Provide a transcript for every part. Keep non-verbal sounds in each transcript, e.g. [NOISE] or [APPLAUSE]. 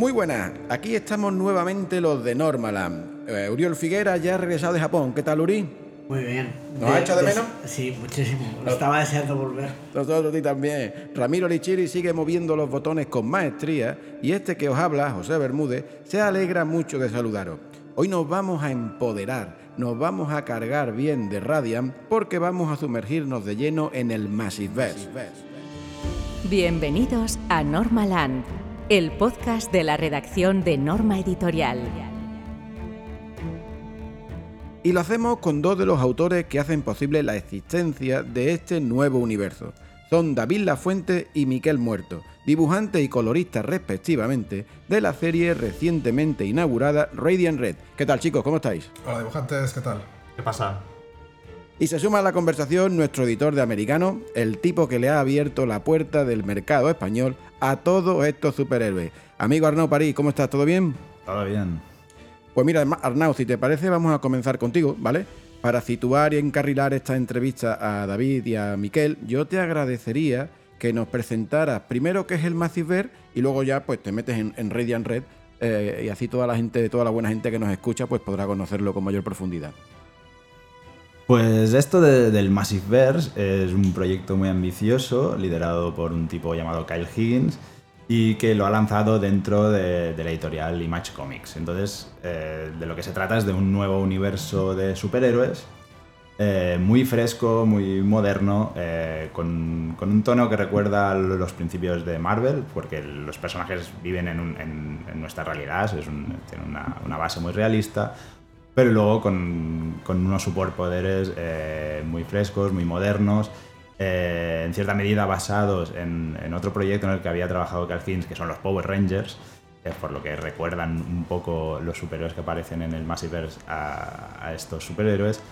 Muy buenas, aquí estamos nuevamente los de Normaland. Eh, Uriol Figuera ya ha regresado de Japón. ¿Qué tal, Uri? Muy bien. ¿Nos ha hecho de menos? Sí, muchísimo. Estaba deseando volver. Nosotros ti también. Ramiro Lichiri sigue moviendo los botones con maestría y este que os habla, José Bermúdez, se alegra mucho de saludaros. Hoy nos vamos a empoderar, nos vamos a cargar bien de Radiant porque vamos a sumergirnos de lleno en el Massiveverse. Bienvenidos a Normaland, el podcast de la redacción de Norma Editorial. Y lo hacemos con dos de los autores que hacen posible la existencia de este nuevo universo. Son David Lafuente y Miquel Muerto, dibujantes y coloristas respectivamente de la serie recientemente inaugurada Radiant Red. ¿Qué tal chicos? ¿Cómo estáis? Hola dibujantes, ¿qué tal? ¿Qué pasa? Y se suma a la conversación nuestro editor de americano, el tipo que le ha abierto la puerta del mercado español a todos estos superhéroes. Amigo Arnau París, ¿cómo estás? ¿Todo bien? Todo bien. Pues mira, Arnau, si te parece, vamos a comenzar contigo, ¿vale? Para situar y encarrilar esta entrevista a David y a Miquel, yo te agradecería que nos presentaras primero qué es el Massive y luego ya pues te metes en, en Red eh, y así toda la gente, toda la buena gente que nos escucha pues podrá conocerlo con mayor profundidad. Pues esto de- del Massiveverse es un proyecto muy ambicioso, liderado por un tipo llamado Kyle Higgins, y que lo ha lanzado dentro de, la editorial Image Comics. Entonces, eh, de lo que se trata es de un nuevo universo de superhéroes, eh, muy fresco, muy moderno, eh, con, un tono que recuerda los principios de Marvel, porque los personajes viven en, nuestra realidad, es una base muy realista, pero luego con, unos superpoderes eh, muy frescos, muy modernos, eh, en cierta medida basados en, otro proyecto en el que había trabajado Cal Higgins, que son los Power Rangers, eh, por lo que recuerdan un poco los superhéroes que aparecen en el Massiverse a, a estos superhéroes.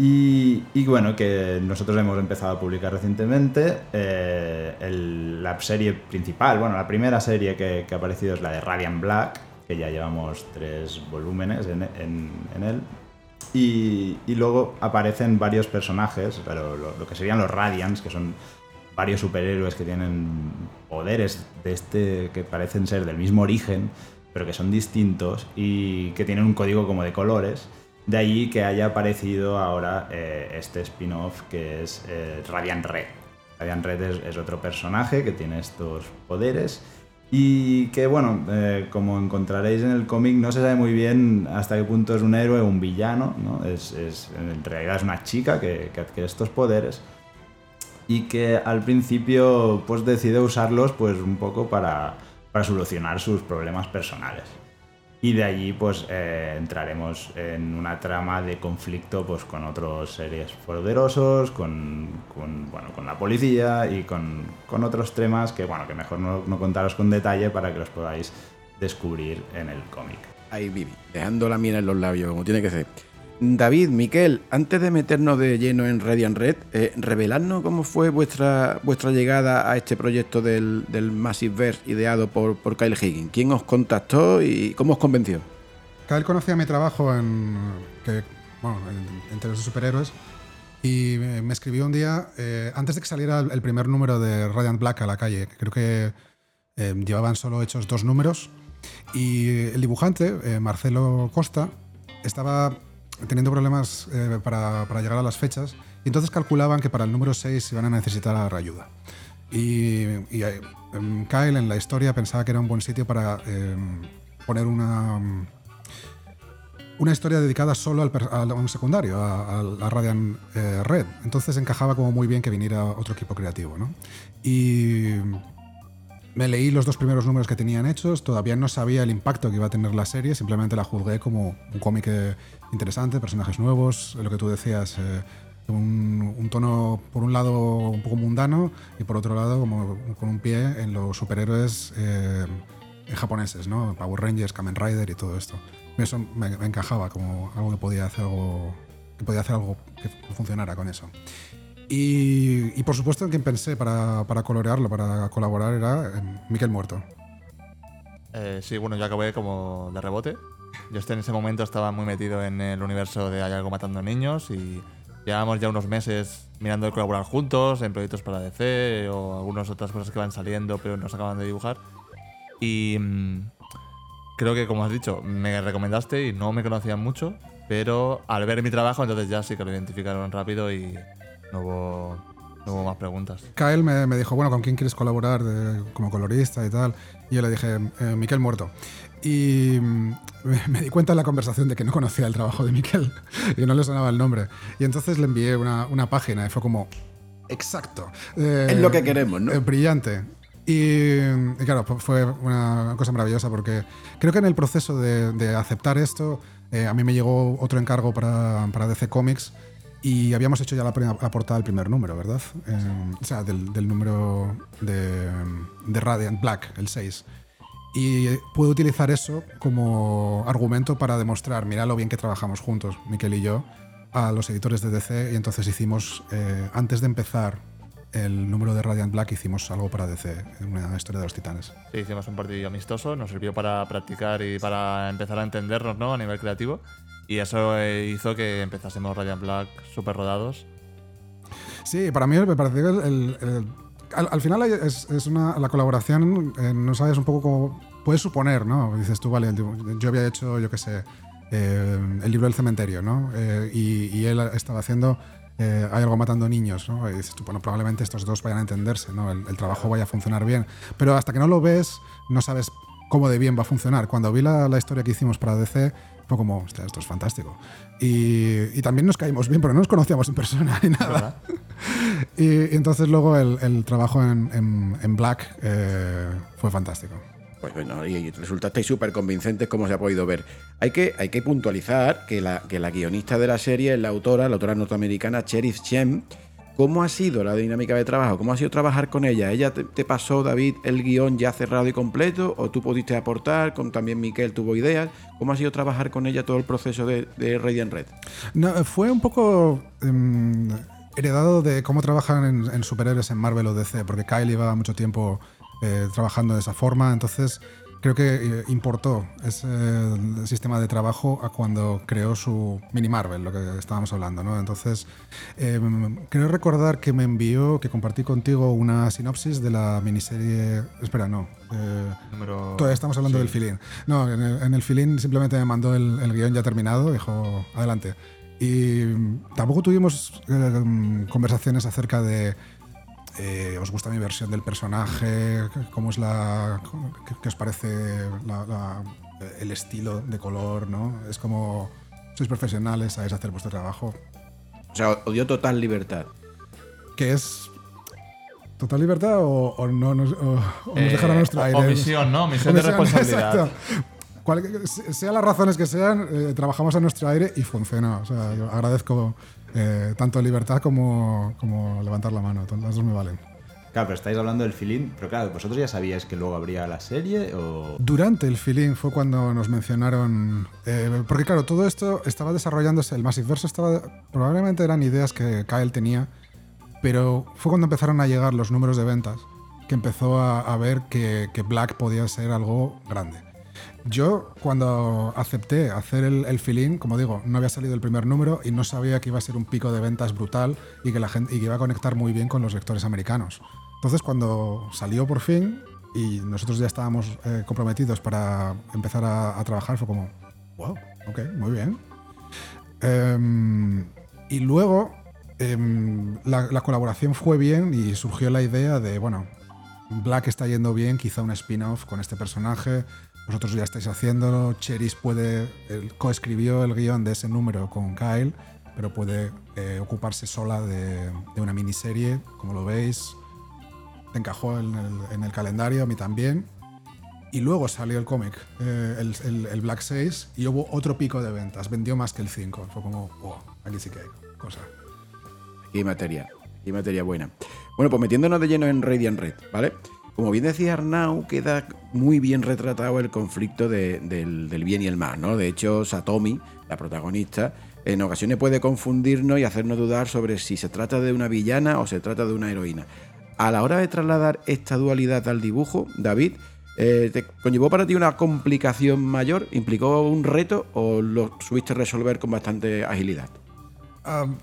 Y, bueno, que nosotros hemos empezado a publicar recientemente. la serie principal, bueno, la primera serie que, que ha aparecido es la de Radiant Black, que ya llevamos tres volúmenes en, en- él. Y, luego aparecen varios personajes, lo, que serían los Radiants, que son varios superhéroes que tienen poderes de este que parecen ser del mismo origen, pero que son distintos y que tienen un código como de colores. De ahí que haya aparecido ahora eh, este spin-off que es eh, Radiant Red. Radiant Red es otro personaje que tiene estos poderes y que, bueno, eh, como encontraréis en el cómic, no se sabe muy bien hasta qué punto es un héroe o un villano, ¿no? Es, en realidad es una chica que, que adquiere estos poderes y que al principio pues decide usarlos pues un poco para, para solucionar sus problemas personales. Y de allí pues eh, entraremos en una trama de conflicto pues con otros seres poderosos, con, con, bueno, con la policía y con, con otros temas que bueno que mejor no, contaros con detalle para que los podáis descubrir en el cómic. Ahí vivi, dejando la miel en los labios, como tiene que ser. David, Miquel, antes de meternos de lleno en Radiant Red, eh, reveladnos cómo fue vuestra, vuestra llegada a este proyecto del, del Massiveverse ideado por, por Kyle Higgins. ¿Quién os contactó y cómo os convenció? Kyle conocía mi trabajo en, que, bueno, en, en temas de superhéroes y me, escribió un día, eh, antes de que saliera el, el primer número de Radiant Black a la calle, que creo que eh, llevaban solo hechos dos números, y el dibujante, eh, Marcelo Costa, estaba teniendo problemas eh, para, para llegar a las fechas y entonces calculaban que para el número 6 iban a necesitar ayuda. Y, y, eh, em, Kyle en la historia pensaba que era un buen sitio para em, poner una, una historia dedicada solo al, a un secundario, a, a Radiant eh, Red. Entonces encajaba como muy bien que viniera otro equipo creativo. ¿no? Y me leí los dos primeros números que tenían hechos, todavía no sabía el impacto que iba a tener la serie, simplemente la juzgué como un cómic eh, interesante, personajes nuevos, lo que tú decías, eh, un, tono por un lado un poco mundano y por otro lado como con un pie en los superhéroes eh, japoneses, ¿no? Power Rangers, Kamen Rider y todo esto. Eso me, me encajaba como algo que podía hacer algo que podía hacer algo que funcionara con eso. Y, y por supuesto en quien pensé para, para colorearlo, para colaborar, era Miquel Muerto. Eh, sí, bueno, yo acabé como de rebote. Yo este- en ese momento estaba muy metido en el universo de Hay algo matando niños y llevábamos ya unos meses mirando de colaborar juntos en proyectos para DC o algunas otras cosas que van saliendo pero nos acaban de dibujar. Y mm, creo que, como has dicho, me recomendaste y no me conocían mucho, pero al ver mi trabajo, entonces ya sí que lo identificaron rápido y no hubo, no hubo más preguntas. Kyle me, me dijo, bueno, ¿con quién quieres colaborar de- como colorista y tal? Y yo le dije, eh, Miquel Muerto. Y mm, me, [LAUGHS] me di cuenta en la conversación de que no conocía el trabajo de Miquel [LAUGHS] y no le sonaba el nombre. Y entonces le envié una, una página y fue como, exacto. Eh, Es lo que queremos, ¿no? eh, brillante. Y, y claro, fu- fue una cosa maravillosa porque creo que en el proceso de, de aceptar esto, eh, a mí me llegó otro encargo para, para DC Comics y habíamos hecho ya la, primera- la portada del primer número, ¿verdad? Eh, o sea, del, número de, de Radiant Black, el 6. Y puedo utilizar eso como argumento para demostrar, mira lo bien que trabajamos juntos, Miquel y yo, a los editores de DC. Y entonces hicimos, eh, antes de empezar el número de Radiant Black, hicimos algo para DC, una historia de los titanes. Sí, hicimos un partido amistoso, nos sirvió para practicar y para empezar a entendernos ¿no? a nivel creativo. Y eso eh, hizo que empezásemos Radiant Black súper rodados. Sí, para mí me parece que el- el- el- al, al final es, es una, la colaboración, eh, no sabes un poco cómo puedes suponer, ¿no? Dices tú, vale, yo había hecho, yo qué sé, eh, el libro del cementerio, ¿no? Eh, y, y él estaba haciendo eh, Hay algo matando niños, ¿no? Y dices tú, bueno, probablemente estos dos vayan a entenderse, ¿no? El, el trabajo vaya a funcionar bien. Pero hasta que no lo ves, no sabes cómo de bien va a funcionar. Cuando vi la, la historia que hicimos para DC, fue como, hostia, esto es fantástico. Y, y también nos caímos bien, pero no nos conocíamos en persona ni nada. Y, [LAUGHS] y entonces luego el, el trabajo en, en- en Black eh, fue fantástico. Pues bueno, y resultasteis súper convincentes como se ha podido ver. Hay que, hay que puntualizar que la, que la guionista de la serie es la autora, la autora norteamericana Cherith Shem. ¿Cómo ha sido la dinámica de trabajo? ¿Cómo ha sido trabajar con ella? ¿Ella te, pasó, David, el guion ya cerrado y completo? ¿O tú pudiste aportar? Con también Miquel tuvo ideas. ¿Cómo ha sido trabajar con ella todo el proceso de, de Radiant Red? No, fue un poco em, heredado de cómo trabajan en, en superhéroes en Marvel o DC, porque Kyle llevaba mucho tiempo eh, trabajando de esa forma, entonces creo que eh, importó ese sistema de trabajo a cuando creó su mini Marvel, lo que estábamos hablando, ¿no? Entonces, em, creo recordar que me envió, que compartí contigo una sinopsis de la miniserie... Espera, no. eh, Número. Todavía estamos hablando sí. del filín. No, en el, en el filín simplemente me mandó el, el guion ya terminado, dijo, adelante. Y mm, tampoco tuvimos eh, mm, conversaciones acerca de, eh, ¿os gusta mi versión del personaje? ¿Cómo es la... qué, qué os parece la- la- el estilo de color? ¿no? Es como, sois profesionales, sabéis hacer vuestro trabajo. O sea, os dio total libertad. ¿Qué es... ¿Total libertad o, o no nos, o- o nos Eh, dejan a nuestro o- aire? omisión, ¿no? Omisión de [LAUGHS] responsabilidad. exacto. Cual- se- sean las razones que sean, eh, trabajamos a nuestro aire y funciona. O sea, yo agradezco eh, tanto libertad como, como levantar la mano. Las dos me valen. Claro, pero estáis hablando del feeling. Pero claro, ¿vosotros ya sabíais que luego habría la serie o...? Durante el feeling fue cuando nos mencionaron. eh, porque, claro, todo esto estaba desarrollándose. El Massive Verso estaba. Probablemente eran ideas que Kyle tenía. Pero fue cuando empezaron a llegar los números de ventas que empezó a, a ver que, que Black podía ser algo grande. Yo, cuando acepté hacer el, el fill-in, como digo, no había salido el primer número y no sabía que iba a ser un pico de ventas brutal y que, la gente, y que iba a conectar muy bien con los lectores americanos. Entonces, cuando salió por fin y nosotros ya estábamos eh, comprometidos para empezar a, trabajar, fue como, wow, ok, muy bien. Em, y luego em, la, la colaboración fue bien y surgió la idea de, bueno, Black está yendo bien, quizá un spin-off con este personaje. Vosotros ya estáis haciéndolo. Cheris puede. coescribió el guion de ese número con Kyle, pero puede eh, ocuparse sola de, de una miniserie, como lo veis. Encajó en el, en el calendario, a mí también. Y luego salió el cómic, eh, el, el- el Black 6, y hubo otro pico de ventas. Vendió más que el 5. Fue como, wow, aquí sí que hay cosa. Aquí hay materia, aquí hay materia buena. Bueno, pues metiéndonos de lleno en Radiant Red, ¿vale? Como bien decía Arnau, queda muy bien retratado el conflicto de- del, bien y el mal, ¿no? De hecho, Satomi, la protagonista, en ocasiones puede confundirnos y hacernos dudar sobre si se trata de una villana o se trata de una heroína. A la hora de trasladar esta dualidad al dibujo, David, eh, ¿te conllevó para ti una complicación mayor? ¿Implicó un reto o lo subiste resolver con bastante agilidad? Am,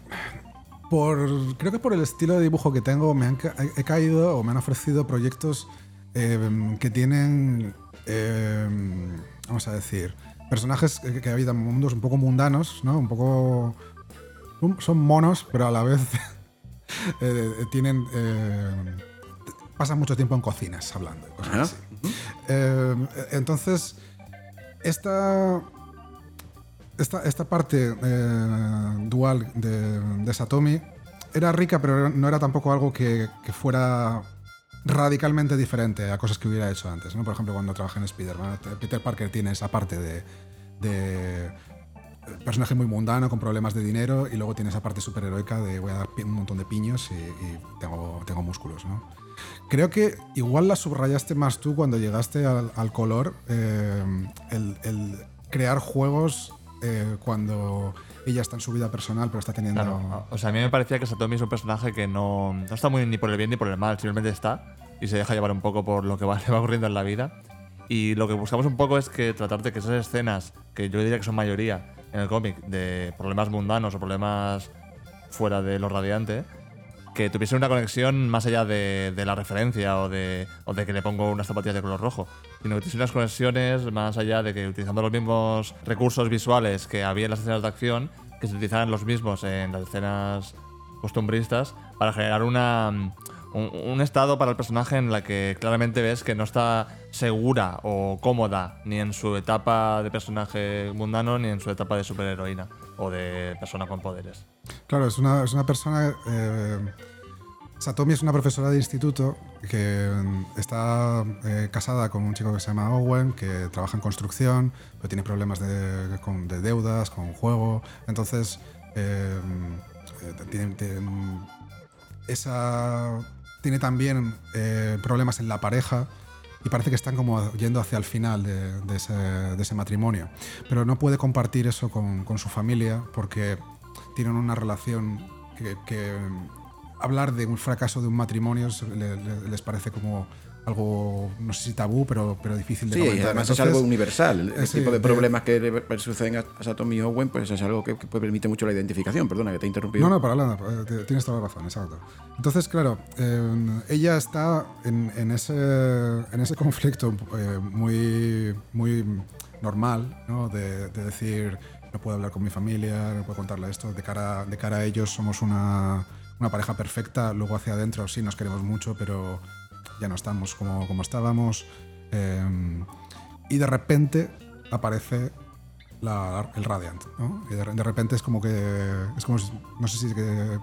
por, creo que por el estilo de dibujo que tengo, me han he, caído o me han ofrecido proyectos eh, que tienen, eh, vamos a decir, personajes que, que habitan mundos un poco mundanos, ¿no? Un poco... Son monos, pero a la vez [LAUGHS] eh, tienen... eh, pasan mucho tiempo en cocinas hablando. cosas así. Entonces, esta, esta, esta parte eh, dual de, de Satomi era rica, pero no era tampoco algo que, que fuera radicalmente diferente a cosas que hubiera hecho antes. ¿no? Por ejemplo, cuando trabajé en Spider-Man, Peter Parker tiene esa parte de, de personaje muy mundano con problemas de dinero y luego tiene esa parte superheroica de voy a dar un montón de piños y, tengo, tengo músculos. ¿no? Creo que igual la subrayaste más tú cuando llegaste al, color, eh, el crear juegos eh, cuando ella está en su vida personal, pero está teniendo... O sea, a mí me parecía que Satomi es un personaje que no, no está muy ni por el bien ni por el mal, simplemente está y se deja llevar un poco por lo que va, [LAUGHS] le va ocurriendo en la vida. Y lo que buscamos un poco es que tratar de que esas escenas, que yo diría que son mayoría en el cómic, de problemas mundanos o problemas fuera de lo radiante, que tuviese una conexión más allá de, la referencia o de, o de que le pongo unas zapatillas de color rojo, sino que tuviese unas conexiones más allá de que utilizando los mismos recursos visuales que había en las escenas de acción, que se utilizaran los mismos en las escenas costumbristas para generar una, un, un estado para el personaje en la que claramente ves que no está segura o cómoda ni en su etapa de personaje mundano ni en su etapa de superheroína o de persona con poderes. Claro, es una, es una persona... eh, Satomi es una profesora de instituto que mm, está eh, casada con un chico que se llama Owen, que trabaja en construcción, pero tiene problemas de, con- de deudas, con juego. Entonces, eh, eh, tiene, tiene- esa, tiene también eh, problemas en la pareja y parece que están como yendo hacia el final de, de ese, de ese matrimonio. Pero no puede compartir eso con, con su familia porque tienen una relación que, que, mm, hablar de un fracaso de un matrimonio les parece como algo, no sé si tabú, pero, pero difícil de Sí, y comentar. además es Entonces, algo universal. El, eh, sí, tipo de de- problemas que le le suceden a a Satomi Owen, pues es algo que, que permite mucho la identificación. Perdona, que te he interrumpido. No, no, para nada, eh, tienes toda la razón, exacto. Entonces, claro, eh, ella está en, en ese, en ese conflicto eh, muy, muy normal, ¿no? De, de decir, no puedo hablar con mi familia, no puedo contarle esto, de cara, de cara a ellos somos una, una pareja perfecta, luego hacia adentro sí nos queremos mucho, pero ya no estamos como, como estábamos. eh, y de repente aparece el Radiant, ¿no? Y de, repente es como que, es como, no sé si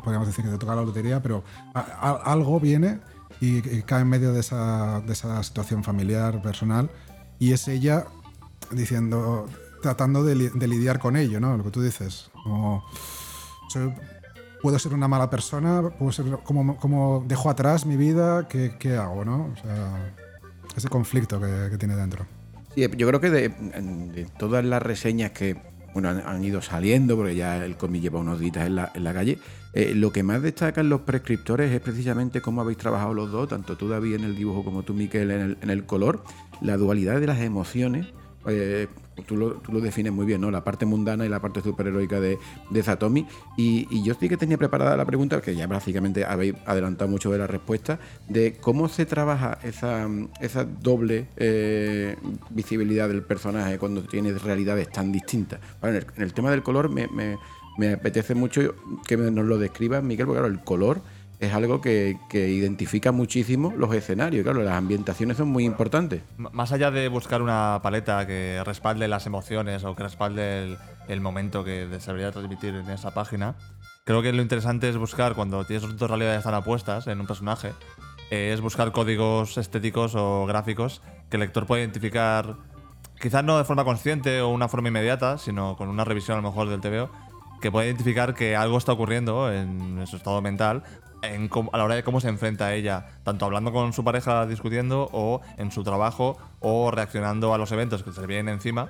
podríamos decir que te toca la lotería, pero algo viene y, y cae en medio de esa, de esa situación familiar, personal, y es ella diciendo, tratando de, li- de lidiar con ello, ¿no? Lo que tú dices, puedo ser una mala persona, puedo ser, como, dejo atrás mi vida, ¿qué, hago, no? O sea, ese conflicto que, tiene dentro. Sí, yo creo que de, todas las reseñas que bueno, han, ido saliendo, porque ya el cómic lleva unos días en la, en la calle, eh, lo que más destacan los prescriptores es precisamente cómo habéis trabajado los dos, tanto tú David en el dibujo como tú Miquel en el, en el color, la dualidad de las emociones. Eh, tú, lo, defines muy bien, ¿no? La parte mundana y la parte superheroica de, de Zatomi. Y, yo sí que tenía preparada la pregunta, que ya básicamente habéis adelantado mucho de la respuesta, de cómo se trabaja esa, esa doble eh, visibilidad del personaje cuando tienes realidades tan distintas. Bueno, en, el, en el tema del color me, me- me apetece mucho que nos lo describas, Miguel, porque claro, el color es algo que, que identifica muchísimo los escenarios. Claro, las ambientaciones son muy importantes. Más allá de buscar una paleta que respalde las emociones o que respalde el, el momento que se debería transmitir en esa página, creo que lo interesante es buscar, cuando tienes dos realidades tan apuestas en un personaje, eh, es buscar códigos estéticos o gráficos que el lector pueda identificar, quizás no de forma consciente o una forma inmediata, sino con una revisión a lo mejor del TVO, que pueda identificar que algo está ocurriendo en su estado mental a la hora de cómo se enfrenta a ella, tanto hablando con su pareja discutiendo o en su trabajo o reaccionando a los eventos que se le vienen encima,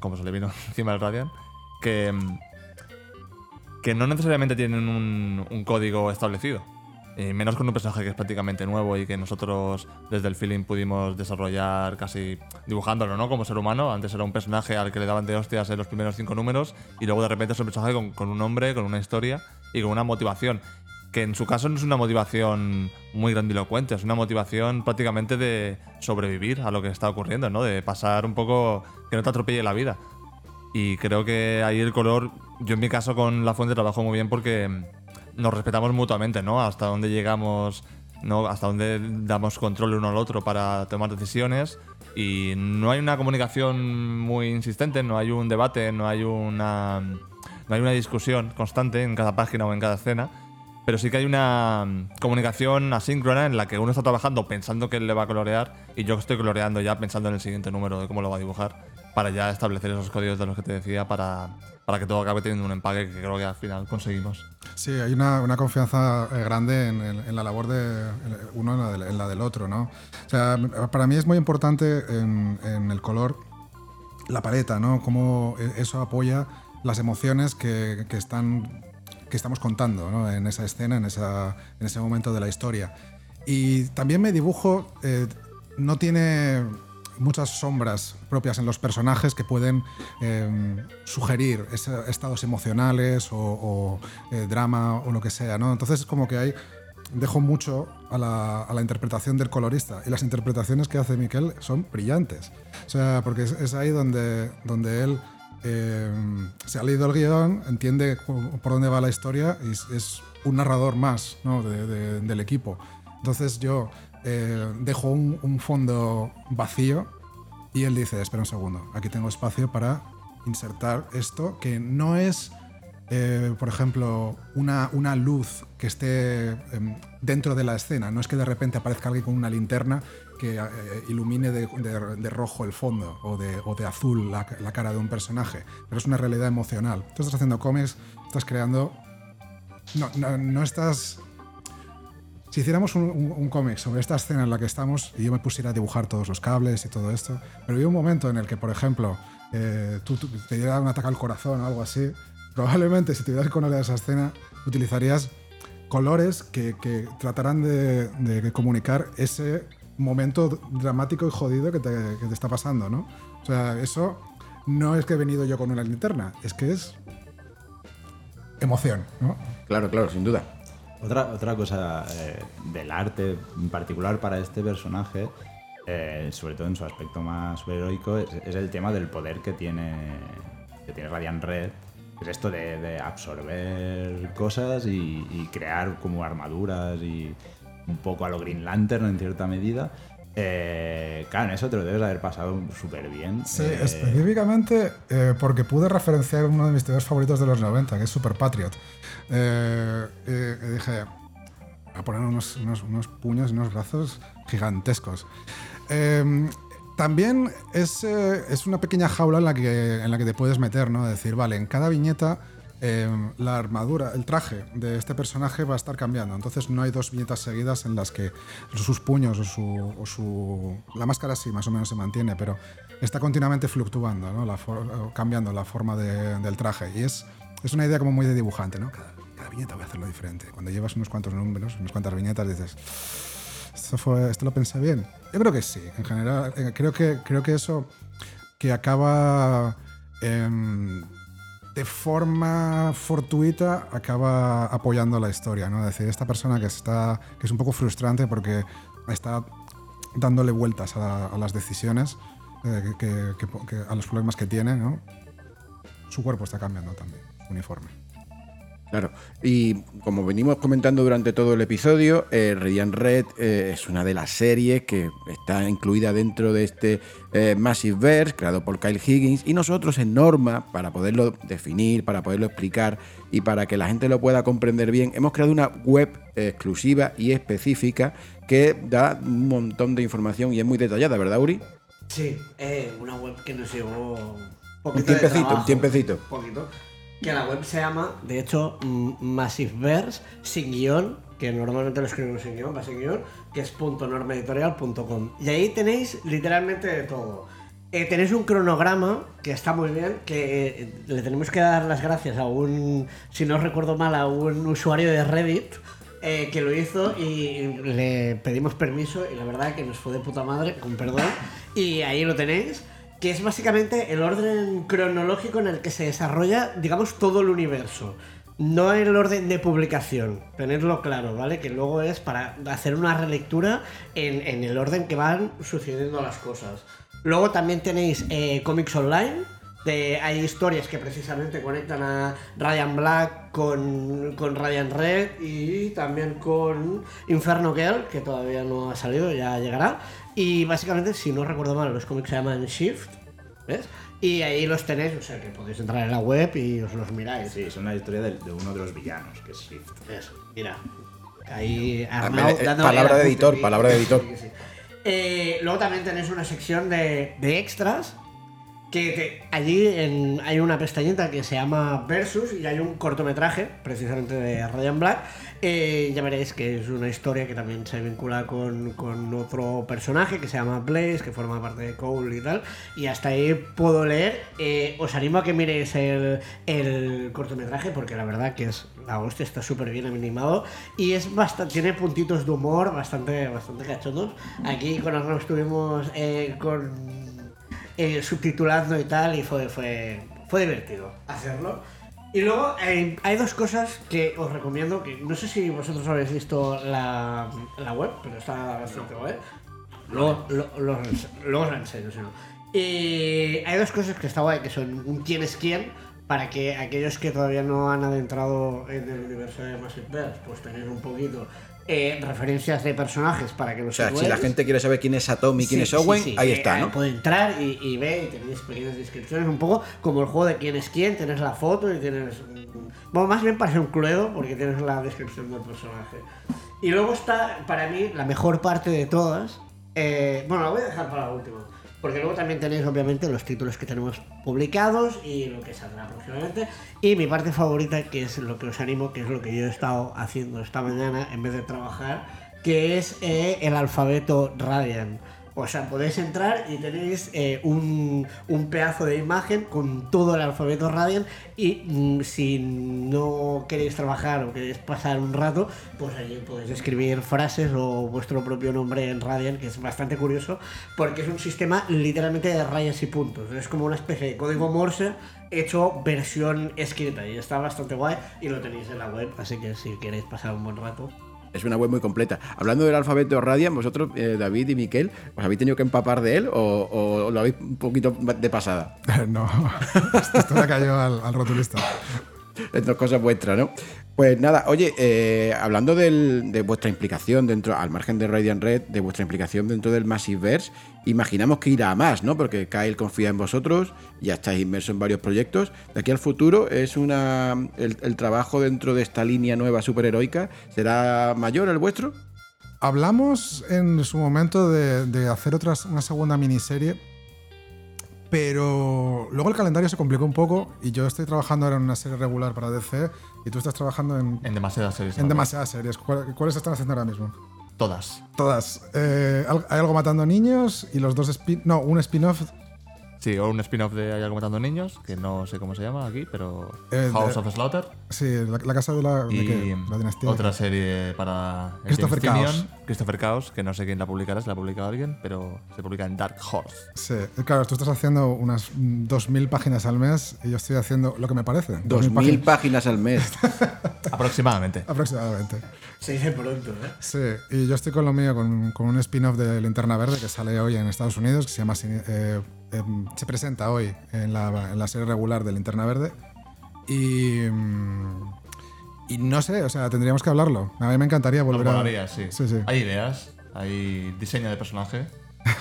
como se le vino [LAUGHS] encima el Radiant, que, que no necesariamente tienen un, código establecido. Menos con un personaje que es prácticamente nuevo y que nosotros desde el feeling pudimos desarrollar casi dibujándolo, ¿no? Como ser humano. Antes era un personaje al que le daban de hostias en los primeros cinco números y luego de repente es un personaje con, con un nombre, con una historia y con una motivación que en su caso no es una motivación muy grandilocuente, es una motivación prácticamente de sobrevivir a lo que está ocurriendo, ¿no? De pasar un poco, que no te atropelle la vida. Y creo que ahí el color, yo en mi caso con la fuente trabajo muy bien porque nos respetamos mutuamente, ¿no? Hasta dónde llegamos, ¿no? Hasta dónde damos control uno al otro para tomar decisiones. Y no hay una comunicación muy insistente, no hay un debate, no hay una, no hay una discusión constante en cada página o en cada escena. Pero sí que hay una mm, comunicación asíncrona en la que uno está trabajando pensando que él le va a colorear y yo estoy coloreando ya pensando en el siguiente número de cómo lo va a dibujar para ya establecer esos códigos de los que te decía para, para que todo acabe teniendo un empaque que creo que al final conseguimos. Sí, hay una, una confianza eh, grande en, la labor de uno en la, en la del otro, ¿no? O sea, para mí es muy importante en, el color la paleta, ¿no? Cómo e- eso apoya las emociones que, que están que estamos contando ¿no? en esa escena, en, esa, en ese momento de la historia. Y también mi dibujo eh, no tiene muchas sombras propias en los personajes que pueden eh, sugerir ese- estados emocionales o, o, eh, drama o lo que sea. ¿no? Entonces es como que hay dejo mucho a la, a la interpretación del colorista y las interpretaciones que hace Miquel son brillantes. O sea, porque es, es ahí donde, donde él eh, se ha leído el guion, entiende por dónde va la historia y es, un narrador más ¿no? de- de- del equipo. Entonces yo eh, dejo un, un fondo vacío y él dice, espera un segundo, aquí tengo espacio para insertar esto que no es eh, por ejemplo, una, una luz que esté em, dentro de la escena. No es que de repente aparezca alguien con una linterna que eh, ilumine de, de- de rojo el fondo o de, de azul la, cara de un personaje, pero es una realidad emocional. Tú estás haciendo cómics, estás creando... No, no, no estás... Si hiciéramos un, un- cómic sobre esta escena en la que estamos y yo me pusiera a dibujar todos los cables y todo esto, pero había un momento en el que, por ejemplo, eh, tú, te diera un ataque al corazón o algo así, probablemente si tuvieras con esa escena utilizarías colores que, que tratarán de, de comunicar ese momento dramático y jodido que te, que te está pasando, ¿no? O sea, eso no es que he venido yo con una linterna, es que es emoción, ¿no? Claro, claro, sin duda. Otra, otra cosa eh, del arte, en particular para este personaje, eh, sobre todo en su aspecto más superheroico, es, es el tema del poder que tiene, que tiene Radiant Red. Es esto de, de absorber cosas y, y crear como armaduras y un poco a lo Green Lantern en cierta medida. Eh, claro, en eso te lo debes haber pasado súper bien. Sí, Eh, específicamente eh, porque pude referenciar uno de mis tebeos favoritos de los 90, que es Super Patriot. Dije, a poner unos, unos, unos puños y unos brazos gigantescos. Eh, también es, es una pequeña jaula en la, que, en la que te puedes meter, ¿no? Decir, vale, en cada viñeta eh, la armadura, el traje de este personaje va a estar cambiando. Entonces no hay dos viñetas seguidas en las que sus puños o su, La máscara sí, más o menos se mantiene, pero está continuamente fluctuando, ¿no? Cambiando la forma de- del traje. Y es, es una idea como muy de dibujante, ¿no? Cada, cada viñeta voy a hacerlo diferente. Cuando llevas unos cuantos números, unas cuantas viñetas, dices... ¿Esto, fue, ¿Esto lo pensé bien? Yo creo que sí. En general, eh, creo que, creo que eso que acaba em, de forma fortuita acaba apoyando la historia, ¿no? Es decir, esta persona que está que es un poco frustrante porque está dándole vueltas a, las decisiones, eh, a los problemas que tiene, ¿no? Su cuerpo está cambiando también, uniforme. Claro, y como venimos comentando durante todo el episodio, eh, Radiant Red eh, es una de las series que está incluida dentro de este eh, Massive Verse, creado por Kyle Higgins, y nosotros en Norma, para poderlo definir, para poderlo explicar y para que la gente lo pueda comprender bien, hemos creado una web exclusiva y específica que da un montón de información y es muy detallada, ¿verdad, Uri? Sí, eh, una web que nos llevó un Un de tiempecito, un tiempecito. poquito. Que la web se llama, de hecho, Massiveverse, sin guion, que normalmente lo escribimos sin guion, va sin guion, que es .normeditorial.com. Y ahí tenéis literalmente de todo. Eh, tenéis un cronograma que está muy bien, que eh, le tenemos que dar las gracias a un, si no recuerdo mal, a un usuario de Reddit eh, que lo hizo y le pedimos permiso y la verdad que nos fue de puta madre, con perdón. Y ahí lo tenéis, que es básicamente el orden cronológico en el que se desarrolla, digamos, todo el universo. no el orden de publicación, tenerlo claro, ¿vale? Que luego es para hacer una relectura en, el orden que van sucediendo las cosas. Luego también tenéis eh, cómics online. Hay historias que precisamente conectan a Ryan Black con, con Ryan Red y también con Inferno Girl, que todavía no ha salido, ya llegará. Y básicamente, si no recuerdo mal, los cómics se llaman Shift, ¿ves? Y ahí los tenéis, o sea que podéis entrar en la web y os los miráis. Sí, son la historia de, de uno de los villanos, que es Shift. Eso, mira. Ahí Arnau eh, dándole palabra de editor, palabra de editor. Sí, sí. Eh, luego también tenéis una sección de, de extras. Allí hay una pestañita que se llama Versus y hay un cortometraje, precisamente de Ryan Black. Eh, ya veréis que es una historia que también se vincula con, otro personaje que se llama Blaze, que forma parte de Cole y tal. Y hasta ahí puedo leer. Eh, os animo a que miréis el, el cortometraje porque la verdad que es la hostia, está súper bien animado y es bastante, tiene puntitos de humor bastante, bastante cachondos. Aquí con Arnaud estuvimos eh, con eh, subtitulando y tal, y fue, fue, fue divertido hacerlo. Y luego eh, hay dos cosas que os recomiendo, que no sé si vosotros habéis visto la, la web, pero está bastante guay. Luego, lo- lo- luego os la enseño, si no. Y hay dos cosas que está guay, que son un quién es quién, para que aquellos que todavía no han adentrado en el universo de Massive Verse, pues tener un poquito eh, referencias de personajes para que los O sea, si la gente quiere saber quién es Atomy y quién Sí, es Owen, sí, sí. ahí Eh, está, eh, ¿no? Puede entrar y, y ver y tenéis pequeñas descripciones, un poco como el juego de quién es quién, tienes la foto y tienes... Bueno, más bien parece un cluedo porque tienes la descripción del personaje. Y luego está, para mí, la mejor parte de todas. eh, bueno, la voy a dejar para la última. Porque luego también tenéis, obviamente, los títulos que tenemos publicados y lo que saldrá próximamente. Y mi parte favorita, que es lo que os animo, que es lo que yo he estado haciendo esta mañana en vez de trabajar, que es eh, el alfabeto Radian. O sea, podéis entrar y tenéis eh, un, un pedazo de imagen con todo el alfabeto Radian y mm, si no queréis trabajar o queréis pasar un rato, pues allí podéis escribir frases o vuestro propio nombre en Radian, que es bastante curioso porque es un sistema literalmente de rayas y puntos. Es como una especie de código Morse hecho versión escrita y está bastante guay y lo tenéis en la web, así que si queréis pasar un buen rato. Es una web muy completa. Hablando del alfabeto Radian, vosotros, eh, David y Miquel, ¿os habéis tenido que empapar de él o, o lo habéis un poquito de pasada? [LAUGHS] no, esto, [LAUGHS] esto le cayó al, al rotulista. Es dos cosas vuestras, ¿no? Pues nada, oye, eh, hablando de vuestra implicación dentro, al margen de Radiant Red, de vuestra implicación dentro del Massiveverse, imaginamos que irá a más, ¿no? Porque Kyle confía en vosotros, ya estáis inmersos en varios proyectos. De aquí al futuro, es una el, trabajo dentro de esta línea nueva superheroica, ¿será mayor el vuestro? Hablamos en su momento de, hacer otras, una segunda miniserie, pero luego el calendario se complicó un poco y yo estoy trabajando ahora en una serie regular para DC y tú estás trabajando en, En demasiadas series. en demasiadas series. ¿Cuál- ¿Cuáles están haciendo ahora mismo? Todas. Todas. Eh, hay algo matando niños y los dos spin... No, un spin-off Sí, o un spin-off de Hay algo matando niños, que no sé cómo se llama aquí, pero Eh, House de- of Slaughter. Sí, la, la casa de la, de Y qué? la dinastía. otra serie para Christopher Chaos. Christopher Chaos, que no sé quién la publicará, si la ha publicado alguien, pero se publica en Dark Horse. Sí, claro, tú estás haciendo unas mm, 2.000 páginas al mes y yo estoy haciendo lo que me parece. 2.000 páginas páginas al mes. [LAUGHS] Aproximadamente. aproximadamente. Se dice pronto, ¿eh? Sí, y yo estoy con lo mío, con, con un spin-off de Linterna Verde que sale hoy en Estados Unidos, que se llama Sin- eh, em, se presenta hoy en la, en la serie regular de Linterna Verde. Y, mm, y no sé, o sea, tendríamos que hablarlo. A mí me encantaría volver a... sí. Sí, sí. Hay ideas, hay diseño de personaje. [LAUGHS]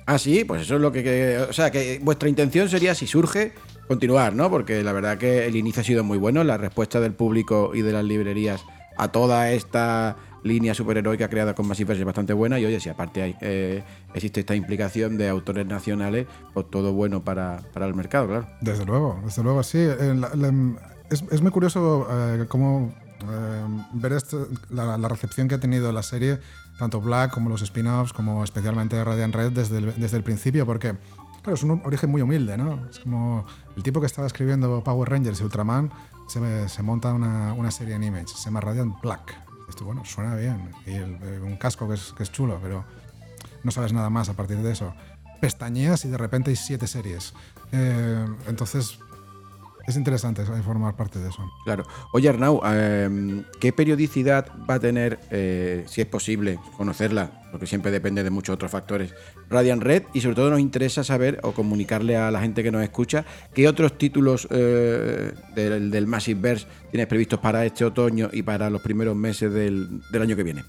Ah, sí, pues eso es lo que, que- O sea, que vuestra intención sería, si surge, continuar, ¿no? Porque la verdad que el inicio ha sido muy bueno, la respuesta del público y de las librerías a toda esta línea superheroica creada con Massive es bastante buena. Y oye, si aparte hay, eh, existe esta implicación de autores nacionales, pues todo bueno para, para el mercado, claro. Desde luego, desde luego, sí. Eh, es, es muy curioso eh, cómo eh, ver esto- la, la recepción que ha tenido la serie, tanto Black como los spin-offs, como especialmente Radiant Red desde el, desde el principio, porque claro, es un origen muy humilde, ¿no? Es como el tipo que estaba escribiendo Power Rangers y Ultraman se, se monta una, una serie en Image, se llama Radiant Black. Esto, bueno, suena bien. Y eh, un casco que es, que es chulo, pero no sabes nada más a partir de eso. Pestañeas y de repente hay siete series. Eh, entonces, es interesante formar parte de eso. Claro. Oye, Arnau, eh, ¿qué periodicidad va a tener, eh, si es posible, conocerla? Porque siempre depende de muchos otros factores. Radiant Red, y sobre todo nos interesa saber o comunicarle a la gente que nos escucha qué otros títulos eh, del, del Massive Verse tienes previstos para este otoño y para los primeros meses del, del año que viene.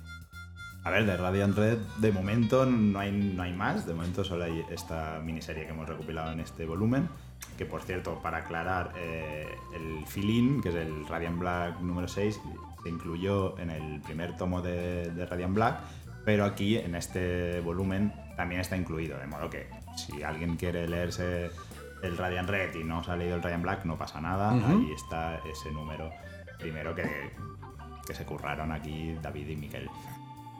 A ver, de Radiant Red de momento no hay, no hay más, de momento solo hay esta miniserie que hemos recopilado en este volumen, que por cierto, para aclarar, eh, el fill que es el Radiant Black número 6, se incluyó en el primer tomo de, de Radiant Black, pero aquí en este volumen también está incluido, de modo que si alguien quiere leerse el Radiant Red y no se ha leído el Radiant Black, no pasa nada, ahí está ese número primero que, que se curraron aquí David y Miquel.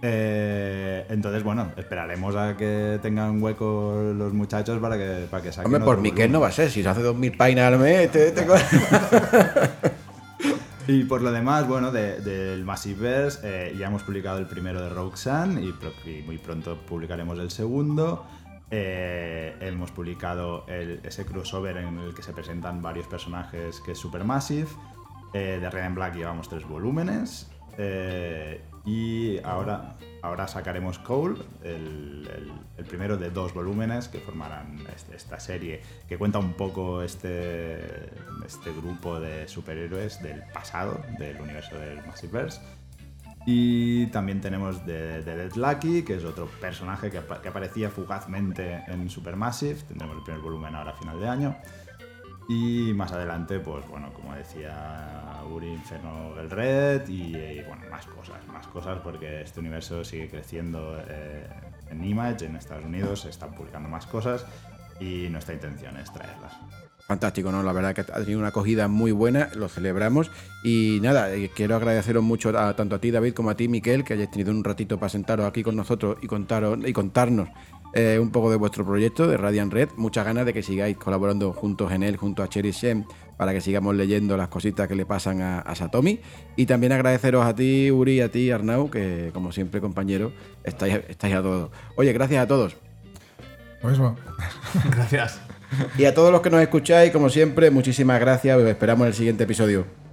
Eh, entonces, bueno, esperaremos a que tengan hueco los muchachos para que, para que saquen. Hombre, por otro Miquel no va a ser, si se hace 2.000 páginas al mes, este- este co- [LAUGHS] Y por lo demás, bueno, de- del Massiveverse eh, ya hemos publicado el primero de Roxanne y, pro- y muy pronto publicaremos el segundo. Eh, hemos publicado el- ese crossover en el que se presentan varios personajes que es Supermassive. Eh, de Red and Black llevamos tres volúmenes. Y ahora, ahora sacaremos Cole, el, el- primero de dos volúmenes que formarán este- esta serie que cuenta un poco este, este grupo de superhéroes del pasado, del universo del Massiveverse. Y también tenemos de, de Dead Lucky, que es otro personaje que, que aparecía fugazmente en Supermassive. Tendremos el primer volumen ahora a final de año. Y más adelante, pues bueno, como decía Uri, Inferno del Red y, y, bueno, más cosas, más cosas porque este universo sigue creciendo eh, en Image, en Estados Unidos, se están publicando más cosas y nuestra intención es traerlas. Fantástico, ¿no? La verdad que ha tenido una acogida muy buena, lo celebramos. Y nada, eh, quiero agradeceros mucho a, tanto a ti, David, como a ti, Miquel, que hayáis tenido un ratito para sentaros aquí con nosotros y, contaros, y contarnos eh, un poco de vuestro proyecto de Radiant Red. Muchas ganas de que sigáis colaborando juntos en él, junto a Cherry Shem, para que sigamos leyendo las cositas que le pasan a, a Satomi. Y también agradeceros a ti, Uri, a ti, Arnau, que como siempre, compañeros, estáis, estáis a todos. Oye, gracias a todos. Lo [LAUGHS] mismo. Gracias. Y a todos los que nos escucháis, como siempre, muchísimas gracias. Os esperamos en el siguiente episodio.